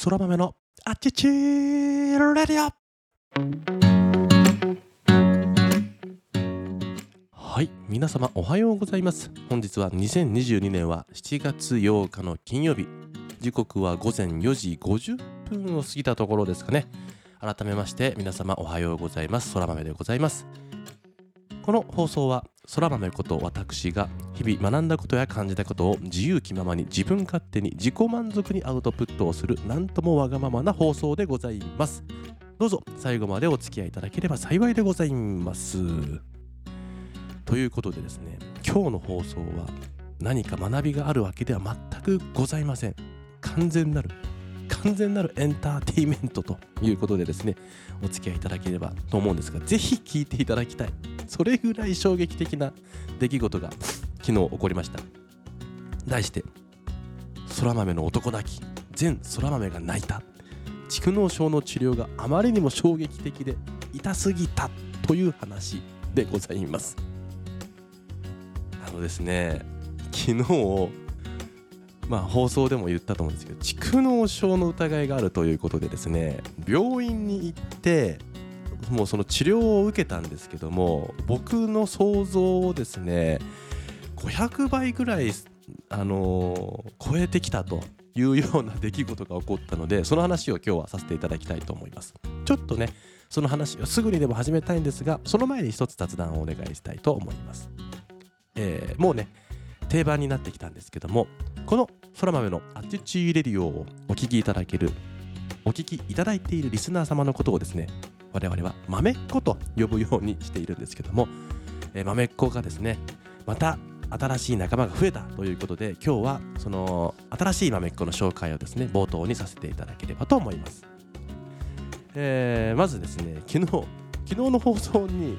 そら豆のあちちーレディオはい皆様おはようございます。本日は2022年は7月8日の金曜日。時刻は午前4時50分を過ぎたところですかね。改めまして皆様おはようございます。そら豆でございます。この放送はそら豆こと私が日々学んだことや感じたことを自由気ままに自分勝手に自己満足にアウトプットをするなんともわがままな放送でございます。どうぞ最後までお付き合いいただければ幸いでございます。ということでですね今日の放送は何か学びがあるわけでは全くございません。完全なる完全なるエンターテインメントということでですねお付き合いいただければと思うんですがぜひ聞いていただきたい。それぐらい衝撃的な出来事が昨日起こりました。題して空豆の男泣き。全空豆が泣いた。蓄膿症の治療があまりにも衝撃的で痛すぎたという話でございます。あのですね昨日まあ放送でも言ったと思うんですけど蓄膿症の疑いがあるということでですね病院に行ってもうその治療を受けたんですけども僕の想像をですね500倍ぐらい、あのー、超えてきたというような出来事が起こったのでその話を今日はさせていただきたいと思います。ちょっとねその話をすぐにでも始めたいんですがその前に一つ雑談をお願いしたいと思います、えー、もうね定番になってきたんですけどもこの空豆のアティチーレディオをお聞きいただけるお聞きいただいているリスナー様のことをですね我々は豆っ子と呼ぶようにしているんですけども、えー、豆っ子がですねまた新しい仲間が増えたということで今日はその新しい豆っ子の紹介をですね冒頭にさせていただければと思います、えー、まずですね昨日昨日の放送に、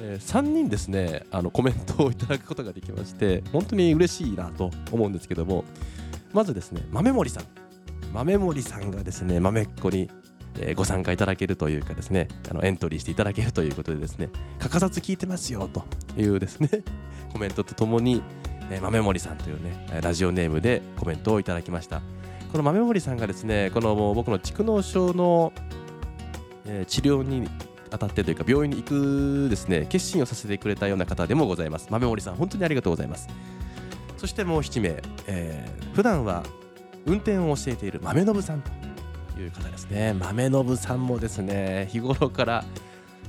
え、3人ですねあのコメントをいただくことができまして本当に嬉しいなと思うんですけどもまずですね豆森さん。豆森さんがですね豆っ子にえ、ご参加いただけるというかですねあのエントリーしていただけるということでですね欠かさず聞いてますよというですね コメントとともに、えー、豆森さんというねラジオネームでコメントをいただきました。この豆森さんがですねこの僕の蓄膿症の、え、治療に当たってというか病院に行くですね決心をさせてくれたような方でもございます。豆森さん本当にありがとうございます。そしてもう7名、えー、普段は運転を教えている豆信さんという方ですね。豆信さんもですね日頃から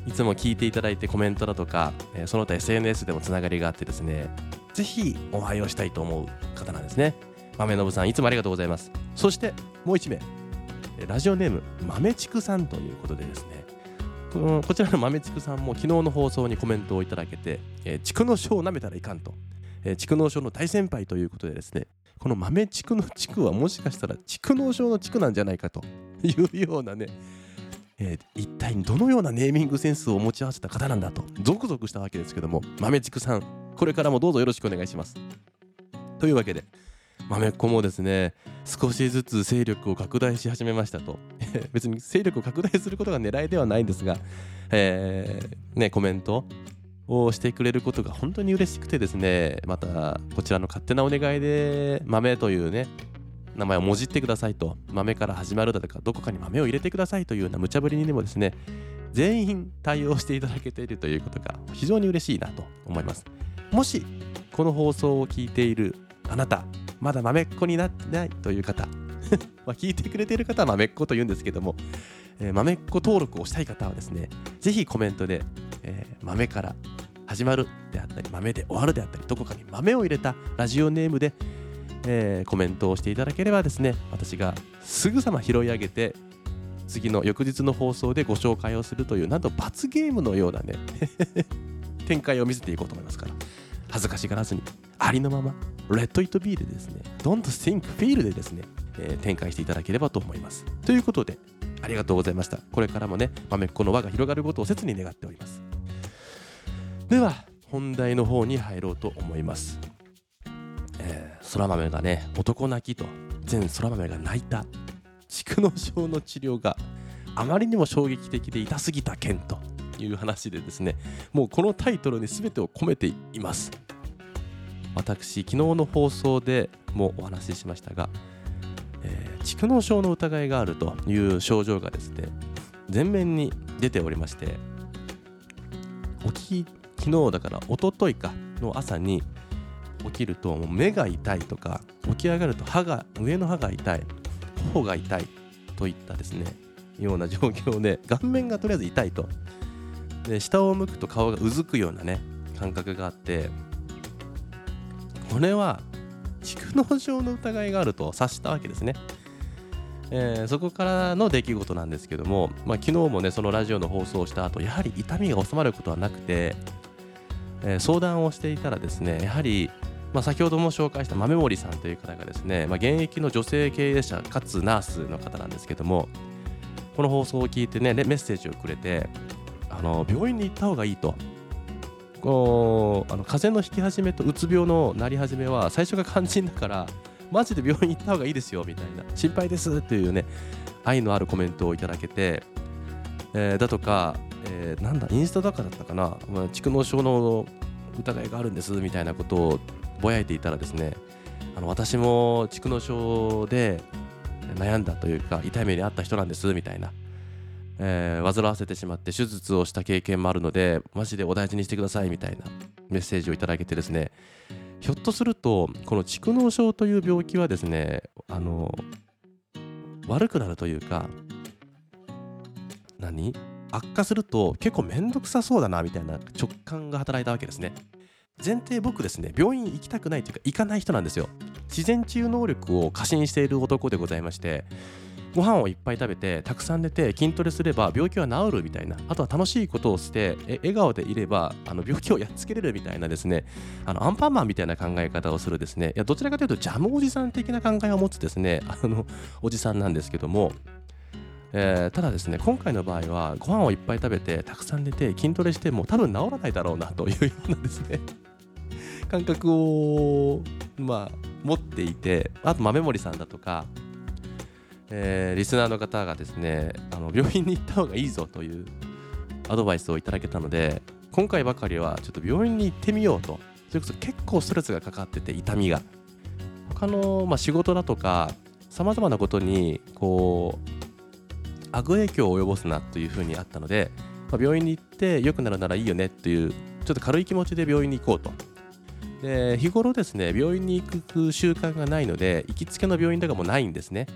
いつも聞いていただいてコメントだとか、えその他 SNS でもつながりがあってですねぜひおはようしたいと思う方なんですね。豆信さんいつもありがとうございます。そしてもう1名ラジオネーム豆畜さんということでですねこちらの豆畜さんも昨日の放送にコメントをいただけて、えー、畜の書を舐めたらいかんと、えー、畜の書の大先輩ということでですねこの豆畜の地区はもしかしたら畜農症の地区なんじゃないかというようなね、えー、一体どのようなネーミングセンスを持ち合わせた方なんだとゾクゾクしたわけですけども豆畜さんこれからもどうぞよろしくお願いします。というわけで豆っ子もですね少しずつ勢力を拡大し始めましたと。別に勢力を拡大することが狙いではないんですが、えー、ねコメントをしてくれることが本当に嬉しくてですねまたこちらの勝手なお願いで豆というね名前をもじってくださいと。豆から始まるだとかどこかに豆を入れてくださいというような無茶ぶりにでもですね全員対応していただけているということが非常に嬉しいなと思います。もしこの放送を聞いているあなたまだ豆っ子になってないという方。ま聞いてくれている方は豆っ子と言うんですけども、えー、豆っ子登録をしたい方はですねぜひコメントで、えー、豆から始まるであったり豆で終わるであったりどこかに豆を入れたラジオネームで、えー、コメントをしていただければですね私がすぐさま拾い上げて次の翌日の放送でご紹介をするというなんと罰ゲームのようなね 展開を見せていこうと思いますから。恥ずかしがらずにありのままレッド・イット・ビーでですね Don't think feel でですね、えー、展開していただければと思います。ということでありがとうございました。これからもね豆っ子の輪が広がることを切に願っております。では本題の方に入ろうと思います、えー、空豆がね男泣きと全空豆が泣いた。蓄膿症の治療があまりにも衝撃的で痛すぎた件という話でですねもうこのタイトルに全てを込めています。私昨日の放送でもお話ししましたがえー、蓄膿症の疑いがあるという症状がですね前面に出ておりまして起き昨日だから一昨日かの朝に起きるともう目が痛いとか起き上がると歯が上の歯が痛い頬が痛いといったですねような状況で顔面がとりあえず痛いとで下を向くと顔がうずくようなね感覚があってこれは蓄膿症の疑いがあると察したわけですね、えー、そこからの出来事なんですけども、まあ、昨日もねそのラジオの放送をした後やはり痛みが収まることはなくて、えー、相談をしていたらですねやはりまあ、先ほども紹介した豆森さんという方がですね、まあ、現役の女性経営者かつナースの方なんですけどもこの放送を聞いてねメッセージをくれてあの病院に行った方がいいと。こうあの風邪の引き始めとうつ病のなり始めは最初が肝心だからマジで病院行った方がいいですよみたいな。心配ですというね愛のあるコメントをいただけて、えー、だとか、えー、なんだインスタだかだったかな、蓄膿症の疑いがあるんですみたいなことをぼやいていたらですねあの私も蓄膿症で悩んだというか痛い目にあった人なんですみたいな、えー、煩わせてしまって手術をした経験もあるのでマジでお大事にしてくださいみたいなメッセージをいただけてですね。ひょっとするとこの蓄膿症という病気はですねあの悪くなるというか何？悪化すると結構面倒くさそうだなみたいな直感が働いたわけですね。前提僕ですね病院行きたくないというか行かない人なんですよ。自然治癒能力を過信している男でございましてご飯をいっぱい食べてたくさん寝て筋トレすれば病気は治るみたいなあとは楽しいことをして笑顔でいればあの病気をやっつけれるみたいなですねあのアンパンマンみたいな考え方をするですねいやどちらかというとジャムおじさん的な考えを持つですねあのおじさんなんですけどもえー、ただですね今回の場合はご飯をいっぱい食べてたくさん寝て筋トレしても多分治らないだろうなというようなですね感覚をまあ持っていてあと豆森さんだとか、えー、リスナーの方がですねあの病院に行った方がいいぞというアドバイスをいただけたので今回ばかりはちょっと病院に行ってみようとそれこそ結構ストレスがかかってて痛みが。他の、まあ、仕事だとかさまざまなことにこう悪影響を及ぼすなというふうにあったので、まあ、病院に行って良くなるならいいよねっていうちょっと軽い気持ちで病院に行こうと。で日頃ですね病院に行く習慣がないので行きつけの病院とかもないんですね、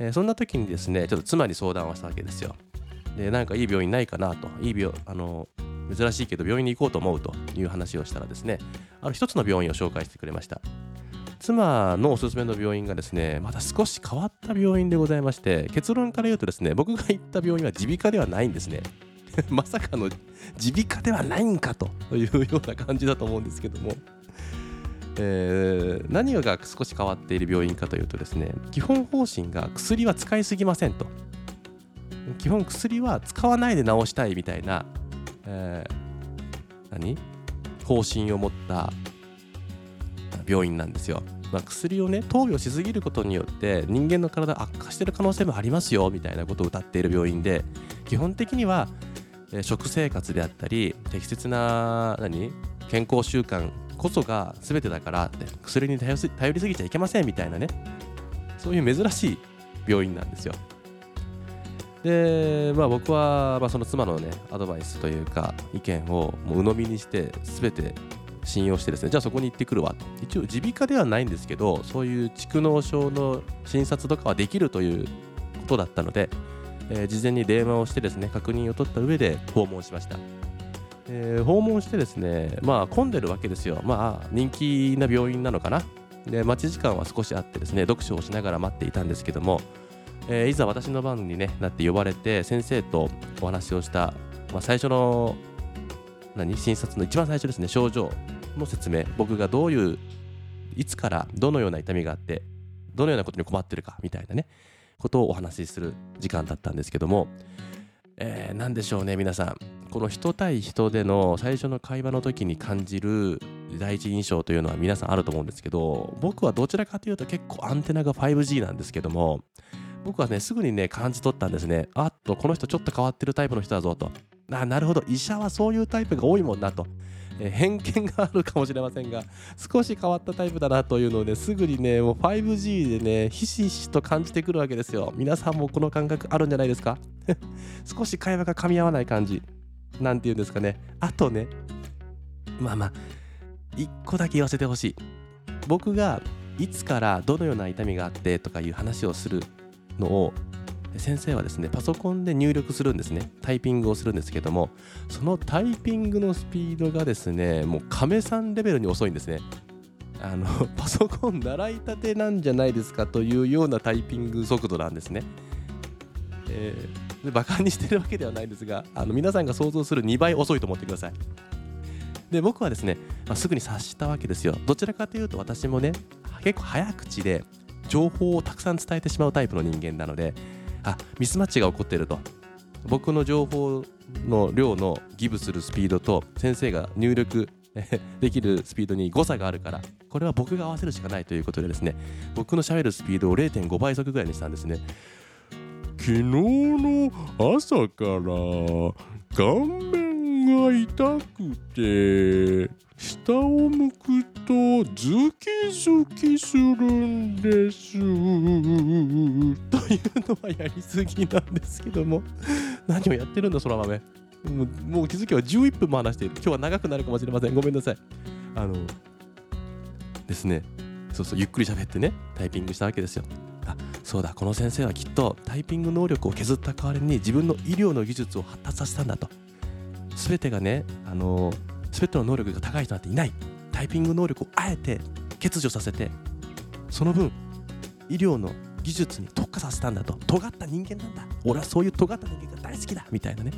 え、そんな時にですねちょっと妻に相談をしたわけですよ。でなんかいい病院ないかなと。いい病あの珍しいけど病院に行こうと思うという話をしたらですねある一つの病院を紹介してくれました。妻のおすすめの病院がですねまた少し変わった病院でございまして結論から言うとですね僕が行った病院は耳鼻科ではないんですね。まさかの耳鼻科ではないんかというような感じだと思うんですけども。えー、何が少し変わっている病院かというとですね基本方針が薬は使いすぎませんと。基本薬は使わないで治したいみたいな、えー、何？方針を持った病院なんですよ、まあ、薬をね投与しすぎることによって人間の体悪化してる可能性もありますよみたいなことを謳っている病院で基本的には食生活であったり適切な何？健康習慣こそが全てだからって薬に頼りすぎちゃいけませんみたいなね。そういう珍しい病院なんですよ。でまあ僕は、まあ、その妻のねアドバイスというか意見をもう鵜呑みにして全て信用してですねじゃあそこに行ってくるわ。一応耳鼻科ではないんですけどそういう蓄膿症の診察とかはできるということだったので、えー、事前に電話をしてですね確認を取った上で訪問しました。えー、訪問してですね、まあ混んでるわけですよ。まあ人気な病院なのかな。で、待ち時間は少しあってですね、読書をしながら待っていたんですけども、えー、いざ私の番に、ね、なって呼ばれて先生とお話をした、まあ、最初の何？診察の一番最初ですね症状の説明僕がどういういつからどのような痛みがあってどのようなことに困ってるかみたいなねことをお話しする時間だったんですけども、えー、何でしょうね皆さんこの人対人での最初の会話の時に感じる第一印象というのは皆さんあると思うんですけど僕はどちらかというと結構アンテナが 5G なんですけども僕はねすぐにね感じ取ったんですね。あっとこの人ちょっと変わってるタイプの人だぞと。あなるほど。医者はそういうタイプが多いもんなと。え偏見があるかもしれませんが少し変わったタイプだなというのですぐにねもう 5G でねひしひしと感じてくるわけですよ。皆さんもこの感覚あるんじゃないですか？少し会話が噛み合わない感じ。なんていうんですかね。あとねまあまあ一個だけ言わせてほしい。僕がいつからどのような痛みがあってとかいう話をするのを先生はですねパソコンで入力するんですね。タイピングをするんですけどもそのタイピングのスピードがですねもう亀さんレベルに遅いんですね。あの パソコン習いたてなんじゃないですかというようなタイピング速度なんですね、えー、バカにしてるわけではないんですがあの皆さんが想像する2倍遅いと思ってください。で僕はですね、まあ、すぐに察したわけですよ。どちらかというと私もね結構早口で情報をたくさん伝えてしまうタイプの人間なのであミスマッチが起こっていると。僕の情報の量のギブするスピードと先生が入力 できるスピードに誤差があるからこれは僕が合わせるしかないということでですね僕のしゃべるスピードを0.5倍速ぐらいにしたんですね。昨日の朝から顔面が痛くて下を向くとズキズキするんです。というのはやりすぎなんですけども 何をやってるんだ空豆もうもう気づきは11分も話している。今日は長くなるかもしれません。ごめんなさい。あのですね。そうそうゆっくり喋ってねタイピングしたわけですよ。そうだこの先生はきっとタイピング能力を削った代わりに自分の医療の技術を発達させたんだと。全てがねあの全ての能力が高い人なんていない。タイピング能力をあえて欠如させてその分医療の技術に特化させたんだと。尖った人間なんだ。俺はそういう尖った人間が大好きだ。みたいなね、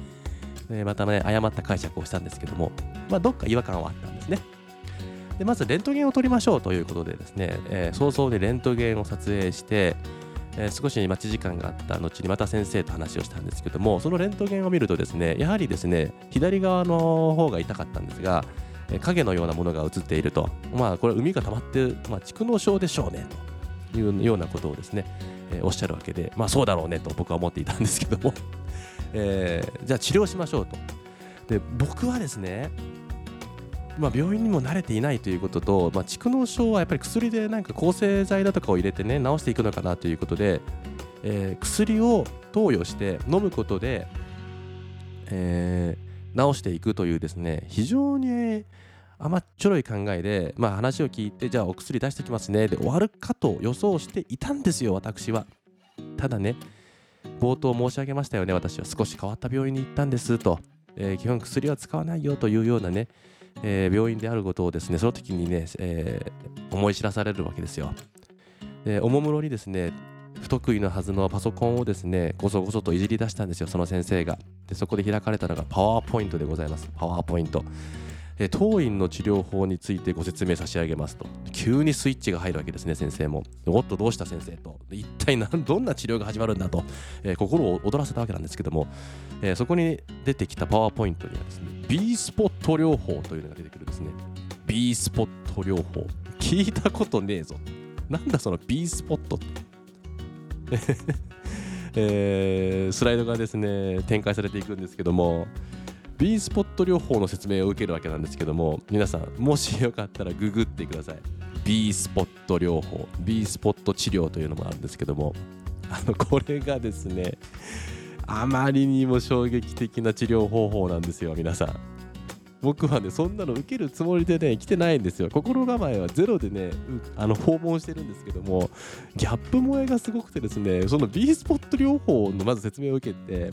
えまたね誤った解釈をしたんですけども、まあ、どっか違和感はあったんですね。でまずレントゲンを取りましょうということでですね、えー、早々にレントゲンを撮影してえー、少し待ち時間があった後にまた先生と話をしたんですけどもそのレントゲンを見るとですねやはりですね左側の方が痛かったんですが、え、影のようなものが映っていると。まあこれ海が溜まって、まあ、蓄膿症でしょうねというようなことをですね、えー、おっしゃるわけでまあそうだろうねと僕は思っていたんですけども。えー、じゃあ治療しましょうと。で僕はですねまあ、病院にも慣れていないということと、まあ、蓄膿症はやっぱり薬でなんか抗生剤だとかを入れてね治していくのかなということで、えー、薬を投与して飲むことで、えー、治していくというですね非常に甘っちょろい考えで、まあ、話を聞いてじゃあお薬出してきますねで終わるかと予想していたんですよ私は。ただね冒頭申し上げましたよね私は。少し変わった病院に行ったんですと、えー、基本薬は使わないよというようなねえー、病院であることをですねその時にね、えー、思い知らされるわけですよ。でおもむろにですね不得意なはずのパソコンをですねごそごそといじり出したんですよその先生が。でそこで開かれたのがパワーポイントでございます。パワーポイント。え当院の治療法についてご説明差し上げますと。急にスイッチが入るわけですね先生も。おっとどうした先生と。一体何どんな治療が始まるんだと、えー、心を躍らせたわけなんですけども、えー、そこに出てきたパワーポイントにはですね B スポット療法というのが出てくるんですね。B スポット療法。聞いたことねえぞ。なんだその B スポットって。えー、スライドがですね展開されていくんですけども B スポット療法の説明を受けるわけなんですけども皆さんもしよかったらググってください。B スポット療法。B スポット治療というのもあるんですけども。あのこれがですねあまりにも衝撃的な治療方法なんですよ皆さん僕はねそんなの受けるつもりでね来てないんですよ心構えはゼロでねあの訪問してるんですけどもギャップ萌えがすごくてですねその B スポット療法のまず説明を受けて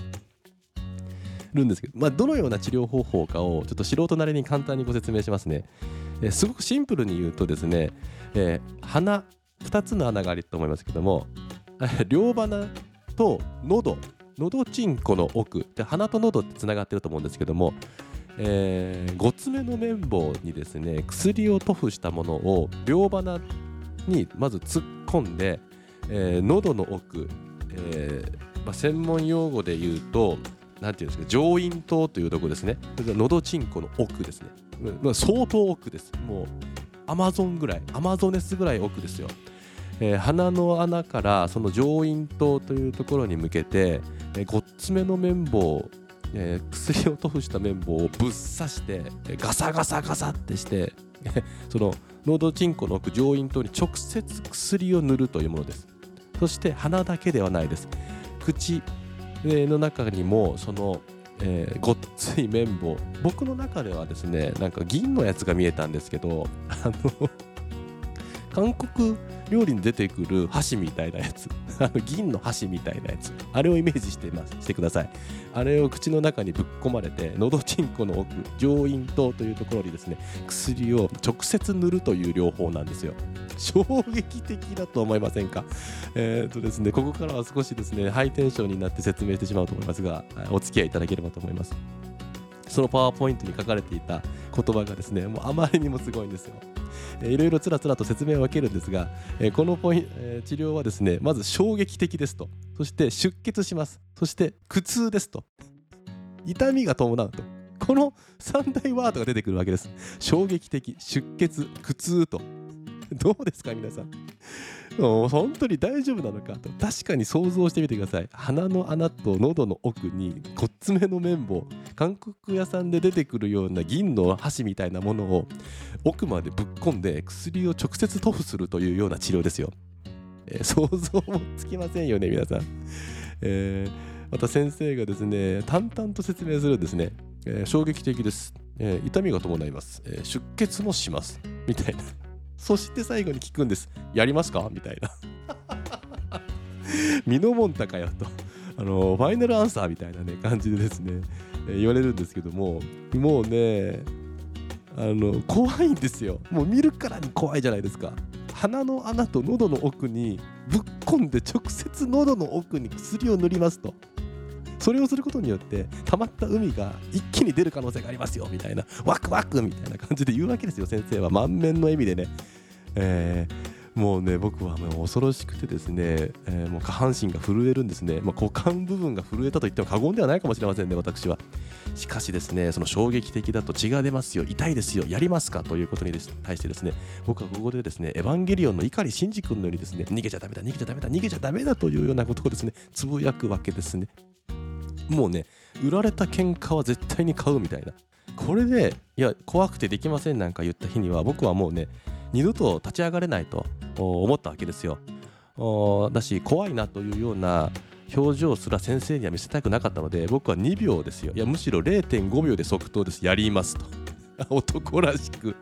るんですけど、まあ、どのような治療方法かをちょっと素人なりに簡単にご説明しますね。え、すごくシンプルに言うとですね、えー、鼻2つの穴があると思いますけども両鼻と喉喉チンコの奥で鼻と喉ってつながってると思うんですけども、えー、5つ目の綿棒にですね薬を塗布したものを両鼻にまず突っ込んで、えー、喉の奥、えーまあ、専門用語で言うとなんていうんですか上咽頭というところですね。のどちんこの奥ですね、まあ、相当奥です。もうアマゾンぐらいアマゾネスぐらい奥ですよ、えー、鼻の穴からその上咽頭というところに向けて、えー、5つ目の綿棒えー、薬を塗布した綿棒をぶっ刺してガサガサガサってしてその喉チンコの奥上咽頭に直接薬を塗るというものです。そして鼻だけではないです。口の中にもその、えー、ごっつい綿棒。僕の中ではですねなんか銀のやつが見えたんですけどあの韓国料理に出てくる箸みたいなやつ。銀の箸みたいなやつ。あれをイメージしてます。してください。あれを口の中にぶっ込まれてのどちんこの奥上咽頭というところにですね薬を直接塗るという療法なんですよ。衝撃的だと思いませんか？えー、とですねここからは少しですねハイテンションになって説明してしまうと思いますがお付き合いいただければと思います。そのパワーポイントに書かれていた言葉がですねもうあまりにもすごいんですよ。いろいろつらつらと説明を分けるんですが、えこのポイ、え治療はですねまず衝撃的ですと。そして出血します。そして苦痛ですと。痛みが伴うと。この3大ワードが出てくるわけです。衝撃的出血苦痛と。どうですか皆さん。本当に大丈夫なのかと。確かに想像してみてください。鼻の穴と喉の奥にごっつめの綿棒韓国屋さんで出てくるような銀の箸みたいなものを奥までぶっ込んで薬を直接塗布するというような治療ですよ、えー、想像もつきませんよね皆さん、えー、また先生がですね淡々と説明するんですね、えー、衝撃的です、え痛みが伴います、え出血もします。みたいな。そして最後に聞くんです。やりますか？みたいな。身のもんたかよと。あのファイナルアンサーみたいなね感じでですね、えー、言われるんですけどももうねあの怖いんですよもう見るからに怖いじゃないですか鼻の穴と喉の奥にぶっ込んで直接喉の奥に薬を塗りますとそれをすることによって溜まった海が一気に出る可能性がありますよみたいな。ワクワクみたいな感じで言うわけですよ先生は。満面の笑みでね、えー、もうね僕はもう恐ろしくてですね、えー、もう下半身が震えるんですね、まあ、股間部分が震えたと言っても過言ではないかもしれませんね私は。しかしですねその衝撃的だと血が出ますよ。痛いですよ。やりますか？ということに対してですね僕はここでですねエヴァンゲリオンの碇シンジ君のようにですね逃げちゃダメだ逃げちゃダメだ逃げちゃダメだというようなことをですねつぶやくわけですね。もうね売られた喧嘩は絶対に買うみたいな。これでいや怖くてできませんなんか言った日には僕はもうね二度と立ち上がれないと思ったわけですよ。だし怖いなというような表情すら先生には見せたくなかったので僕は2秒ですよ。いやむしろ0.5秒で即答です。やりますと。男らしく。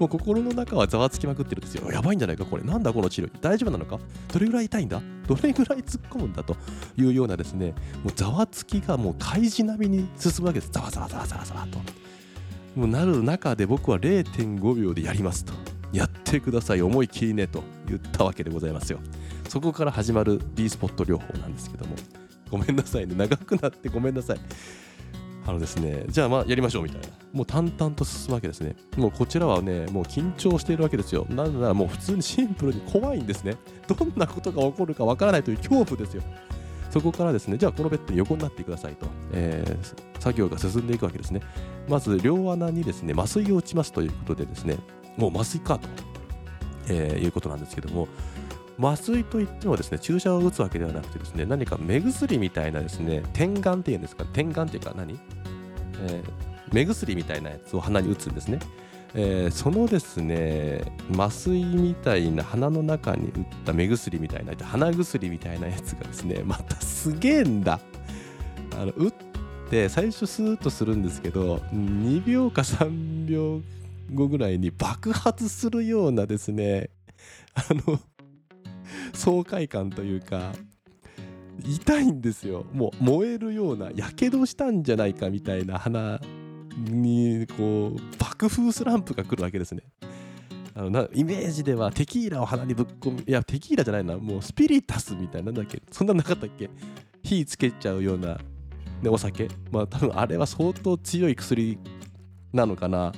もう心の中はざわつきまくってるんですよ。やばいんじゃないかこれ。なんだこの治療？大丈夫なのか？どれぐらい痛いんだ？どれぐらい突っ込むんだ？というようなですね、もうざわつきがもう開示並みに進むわけです。ざわざわざわざわざわと。もうなる中で僕は0.5秒でやりますと。やってください。思い切りねと言ったわけでございますよ。そこから始まる B スポット療法なんですけども。ごめんなさいね。長くなってごめんなさい。あのですね、じゃあまあやりましょうみたいな。もう淡々と進むわけですね。もうこちらはね、もう緊張しているわけですよ。なぜならもう普通に シンプルに怖いんですね。どんなことが起こるかわからないという恐怖ですよ。そこからですね、じゃあこのベッドに横になってくださいと、えー、作業が進んでいくわけですね。まず両穴にですね、麻酔を打ちますということでですね、もう麻酔かと、えー、いうことなんですけども、麻酔といってもですね注射を打つわけではなくてですね何か目薬みたいなですね点眼っていうんですか？点眼っていうか何、えー、目薬みたいなやつを鼻に打つんですね、えー、そのですね麻酔みたいな鼻の中に打った目薬みたいな鼻薬みたいなやつがですね またすげえんだ。あの打って最初スーッとするんですけど2秒か3秒後ぐらいに爆発するようなですねあの爽快感というか痛いんですよ。もう燃えるようなやけどしたんじゃないかみたいな鼻にこう爆風スランプが来るわけですね。あのなイメージではテキーラを鼻にぶっ込むいやテキーラじゃないな。もうスピリタスみたいなんだっけ。そんななかったっけ？火つけちゃうような、ね、お酒。まあ多分あれは相当強い薬なのかな。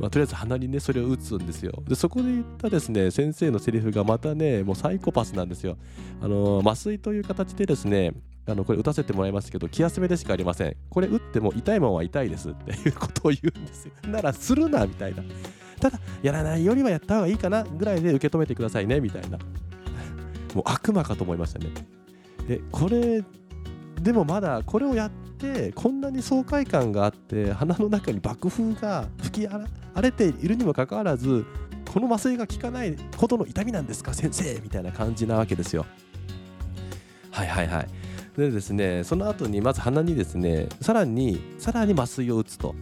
まあ、とりあえず鼻にねそれを打つんですよ。でそこで言ったですね先生のセリフがまたねもうサイコパスなんですよ。あの麻酔という形でですねあのこれ打たせてもらいますけど気休めでしかありません。これ打っても痛いもんは痛いです。っていうことを言うんですよ。ならするなみたいな。ただやらないよりはやった方がいいかなぐらいで受け止めてくださいねみたいな。もう悪魔かと思いましたね。でこれでもまだこれをやってこんなに爽快感があって鼻の中に爆風が吹き荒れているにもかかわらずこの麻酔が効かないほどの痛みなんですか？先生みたいな感じなわけですよ。はいはいはい。でですねその後にまず鼻にですねさらにさらに麻酔を打つと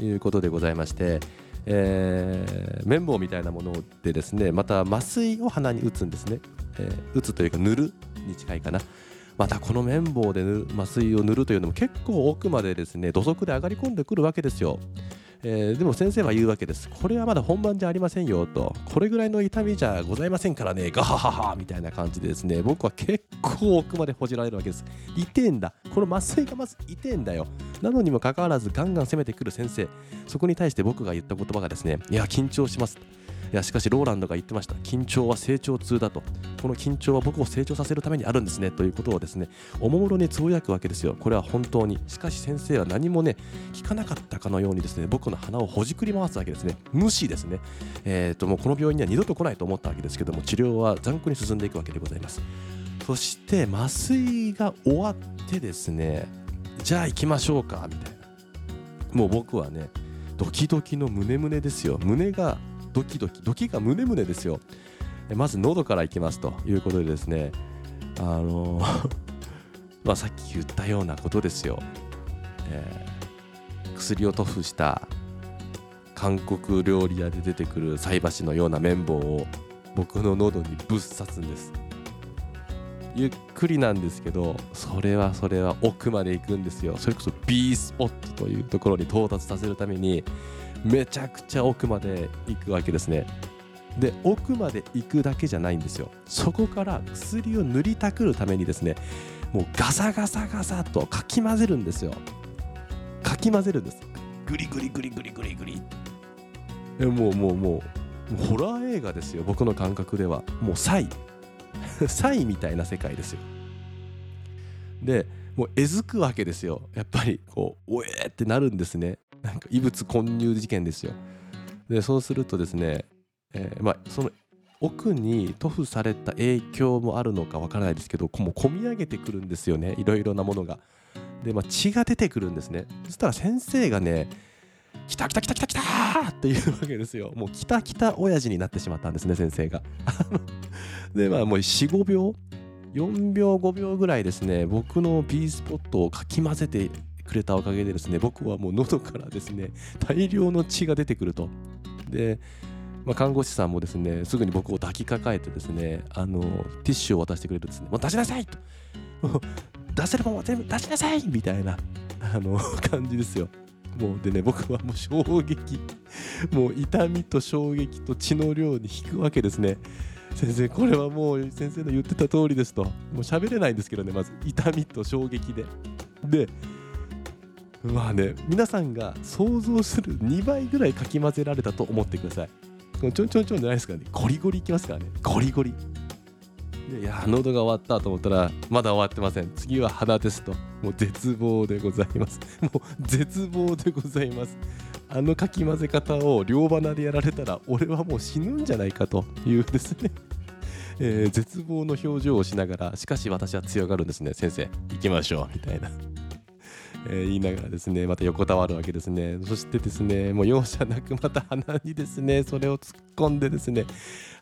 いうことでございましてえー、綿棒みたいなものでですねまた麻酔を鼻に打つんですね、えー、打つというか塗るに近いかな。またこの綿棒で麻酔を塗るというのも結構奥までですね土足で上がり込んでくるわけですよ。えー、でも先生は言うわけです。これはまだ本番じゃありませんよと。これぐらいの痛みじゃございませんからね。ガハハハみたいな感じでですね、僕は結構奥までほじられるわけです。痛えんだ。この麻酔がまず痛えんだよ。なのにもかかわらずガンガン攻めてくる先生。そこに対して僕が言った言葉がですね、いや、緊張します。いやしかしローランドが言ってました。緊張は成長痛だと。この緊張は僕を成長させるためにあるんですね。ということをですねおもむろにつぶやくわけですよ。これは本当に。しかし先生は何もね聞かなかったかのようにですね僕の鼻をほじくり回すわけですね。無視ですね。えっ、ー、ともうこの病院には二度と来ないと思ったわけですけども治療は残酷に進んでいくわけでございます。そして麻酔が終わってですねじゃあ行きましょうかみたいな。もう僕はねドキドキの胸胸ですよ。胸がドキドキドキが胸胸ですよ。まず喉からいきますということでですね。あの まあさっき言ったようなことですよ、えー、薬を塗布した韓国料理屋で出てくる菜箸のような綿棒を僕の喉にぶっ刺すんです。ゆっくりなんですけどそれはそれは奥まで行くんですよ。それこそ B スポットというところに到達させるためにめちゃくちゃ奥まで行くわけですね。で奥まで行くだけじゃないんですよ。そこから薬を塗りたくるためにですねもうガサガサガサとかき混ぜるんですよ。かき混ぜるんです。グリグリグリグリグリグリ。えもうもうもうホラー映画ですよ僕の感覚では。もうサイ。サイみたいな世界ですよ。でもうえずくわけですよ。やっぱりこうおえーってなるんですね。なんか異物混入事件ですよ。でそうするとですね、えー、まあ、その奥に塗布された影響もあるのかわからないですけどもう込み上げてくるんですよねいろいろなものが。で、まあ、血が出てくるんですね。そしたら先生がね「来た来た来た来た来た!」っていうわけですよ。もう来た来た親父になってしまったんですね先生が。でまあもう45秒4秒5秒ぐらいですね僕の P スポットをかき混ぜてくれたおかげでですね僕はもう喉からですね大量の血が出てくると。で、まあ、看護師さんもですねすぐに僕を抱きかかえてですねあのティッシュを渡してくれるですねもう出しなさいと。出せるもん全部出しなさいみたいなあの感じですよ。もうでね僕はもう衝撃。もう痛みと衝撃と血の量に引くわけですね。先生これはもう先生の言ってた通りですと。もう喋れないんですけどねまず。痛みと衝撃で。でまあね皆さんが想像する2倍ぐらいかき混ぜられたと思ってください。ちょんちょんちょんじゃないですからね。ゴリゴリいきますからね。ゴリゴリ。いや喉が終わったと思ったらまだ終わってません。次は鼻ですともう絶望でございます。もう絶望でございます。あのかき混ぜ方を両鼻でやられたら俺はもう死ぬんじゃないかというですね。えー、絶望の表情をしながらしかし私は強がるんですね。先生行きましょう。みたいな。えー、言いながらですねまた横たわるわけですね。そしてですねもう容赦なくまた鼻にですねそれを突っ込んでですね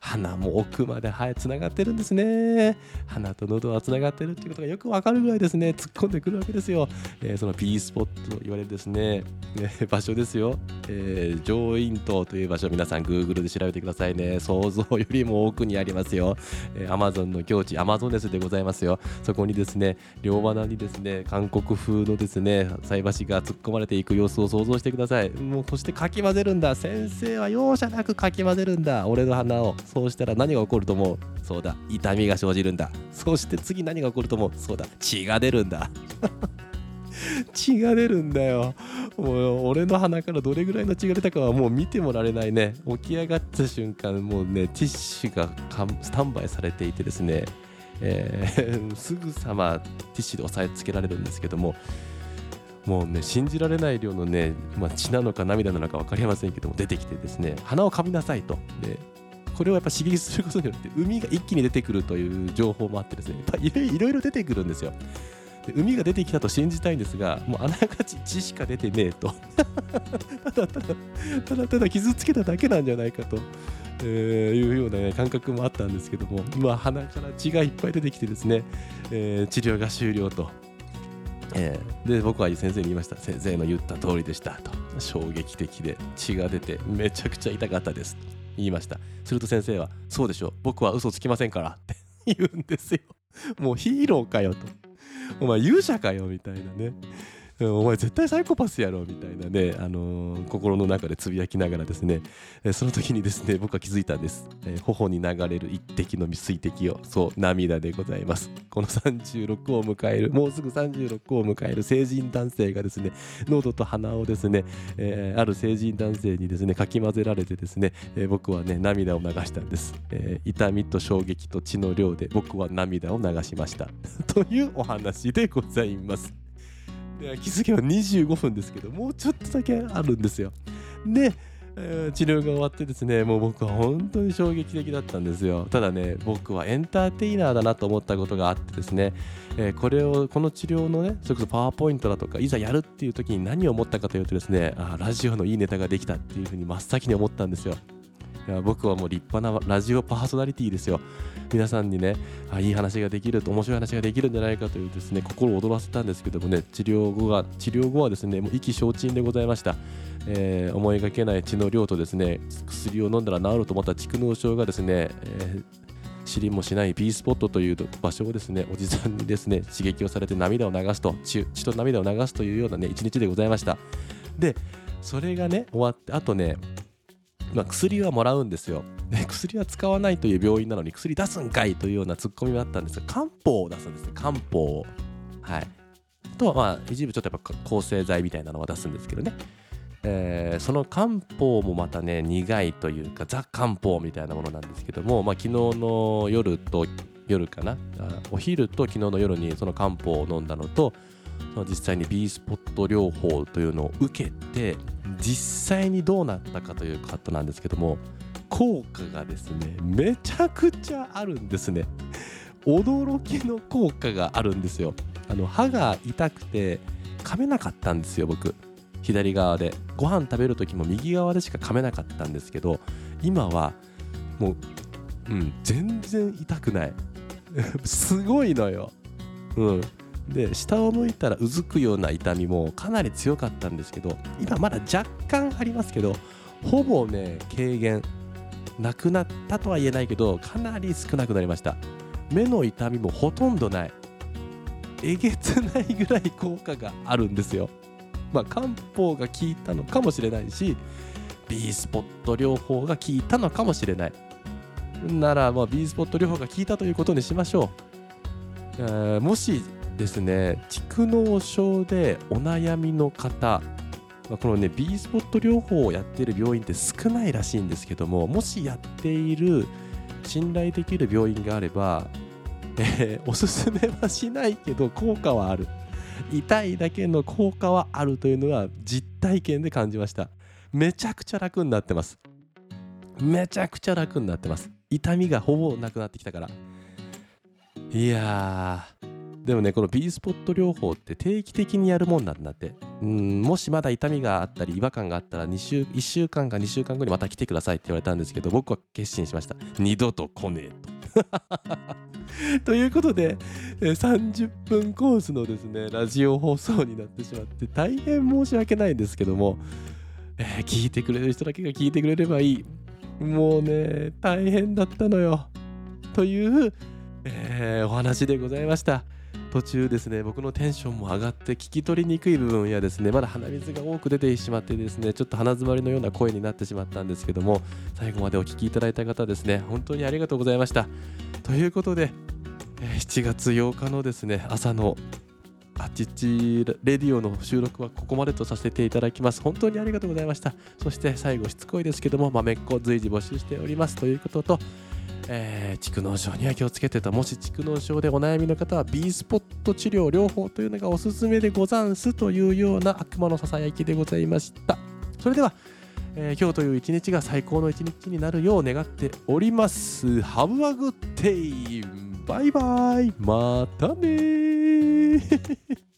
鼻も奥まで生えつながってるんですね。鼻と喉はつながってるっていうことがよくわかるぐらいですね。突っ込んでくるわけですよ、えー、その P スポットと言われるですね。ね場所ですよ、えー、上院島という場所皆さん Google で調べてくださいね。想像よりも奥にありますよ、えー、Amazon の境地 Amazon ですでございますよ。そこにですね両鼻にですね韓国風のですね菜箸が突っ込まれていく様子を想像してください。もうそしてかき混ぜるんだ。先生は容赦なくかき混ぜるんだ。俺の鼻を。そうしたら何が起こると思う？そうだ。痛みが生じるんだ。そして次何が起こると思う？そうだ。血が出るんだ。血が出るんだよ。もう俺の鼻からどれぐらいの血が出たかはもう見てもられないね。起き上がった瞬間もうねティッシュがスタンバイされていてですね、えー、すぐさまティッシュで押さえつけられるんですけどももうね信じられない量のね、まあ、血なのか涙なのか分かりませんけども出てきてですね鼻をかみなさいと。でこれをやっぱ刺激することによって海が一気に出てくるという情報もあってですねやっぱいろいろ出てくるんですよ。で海が出てきたと信じたいんですがもうあながち血しか出てねえと。ただただただただ傷つけただけなんじゃないかと、えー、いうような、ね、感覚もあったんですけども、まあ、鼻から血がいっぱい出てきてですね、えー、治療が終了と。えー、で僕は先生に言いました。先生の言った通りでしたと。衝撃的で血が出てめちゃくちゃ痛かったです。言いました。すると先生はそうでしょ僕は嘘つきませんからって 言うんですよ。もうヒーローかよと。お前勇者かよみたいなね。お前絶対サイコパスやろみたいなね、あのー、心の中でつぶやきながらですね、えその時にですね僕は気づいたんです、えー、頬に流れる一滴の水滴をそう涙でございます。この36を迎えるもうすぐ36を迎える成人男性がですね喉と鼻をですね、えー、ある成人男性にですねかき混ぜられてですね、え僕はね涙を流したんです、え痛みと衝撃と血の量で僕は涙を流しました。というお話でございます。で気づけば25分ですけどもうちょっとだけあるんですよ。で、えー、治療が終わってですねもう僕は本当に衝撃的だったんですよ。ただね僕はエンターテイナーだなと思ったことがあってですね、えー、これをこの治療のねそれこそパワーポイントだとかいざやるっていう時に何を思ったかというとですねあラジオのいいネタができたっていうふうに真っ先に思ったんですよ。いや僕はもう立派なラジオパーソナリティですよ。皆さんにねあいい話ができると面白い話ができるんじゃないかというですね心を躍らせたんですけどもね治療後が治療後はですねもう意気消沈でございました、えー、思いがけない血の量とですね薬を飲んだら治ると思った蓄膿症がですね、えー知りもしない B スポットという場所をですねおじさんにですね刺激をされて涙を流すと血血と涙を流すというようなね一日でございました。でそれがね終わってあとねまあ、薬はもらうんですよ。で薬は使わないという病院なのに薬出すんかいというようなツッコミがあったんですが漢方を出すんですね漢方を。はいあ、とはまあ一部ちょっとやっぱ抗生剤みたいなのは出すんですけどね。えー、その漢方もまたね苦いというかザ漢方みたいなものなんですけども、まあ、昨日の夜と夜かな？お昼と昨日の夜にその漢方を飲んだのと実際に B スポット療法というのを受けて実際にどうなったかというカットなんですけども効果がですねめちゃくちゃあるんですね。驚きの効果があるんですよ。あの歯が痛くて噛めなかったんですよ僕。左側で。ご飯食べる時も右側でしか噛めなかったんですけど今はもううん全然痛くない。すごいのよ。うん。で下を向いたらうずくような痛みもかなり強かったんですけど今まだ若干ありますけどほぼね軽減なくなったとは言えないけどかなり少なくなりました。目の痛みもほとんどない。えげつないぐらい効果があるんですよ。まあ漢方が効いたのかもしれないし B スポット療法が効いたのかもしれない。ならまあ B スポット療法が効いたということにしましょう、えー、もしですね蓄膿症でお悩みの方このね B スポット療法をやっている病院って少ないらしいんですけどももしやっている信頼できる病院があれば、えー、おすすめはしないけど効果はある。痛いだけの効果はあるというのは実体験で感じました。めちゃくちゃ楽になってます。めちゃくちゃ楽になってます。痛みがほぼなくなってきたから。いやー。でもねこの B スポット療法って定期的にやるもんなんだって。うんもしまだ痛みがあったり違和感があったら2週1週間か2週間後にまた来てくださいって言われたんですけど僕は決心しました。二度と来ねえと。ということで30分コースのですねラジオ放送になってしまって大変申し訳ないんですけども、えー、聞いてくれる人だけが聞いてくれればいい。もうね大変だったのよ。という、えー、お話でございました。途中ですね僕のテンションも上がって聞き取りにくい部分やですねまだ鼻水が多く出てしまってですねちょっと鼻詰まりのような声になってしまったんですけども最後までお聴きいただいた方ですね本当にありがとうございましたということで7月8日のですね朝のあちちレディオの収録はここまでとさせていただきます。本当にありがとうございました。そして最後しつこいですけども、豆っこ随時募集しておりますということと、えー、蓄膿症には気をつけてともし蓄膿症でお悩みの方は B スポット治療療法というのがおすすめでござんすというような悪魔のささやきでございました。それでは、えー、今日という一日が最高の一日になるよう願っております。Have a good day バイバイ。またねー。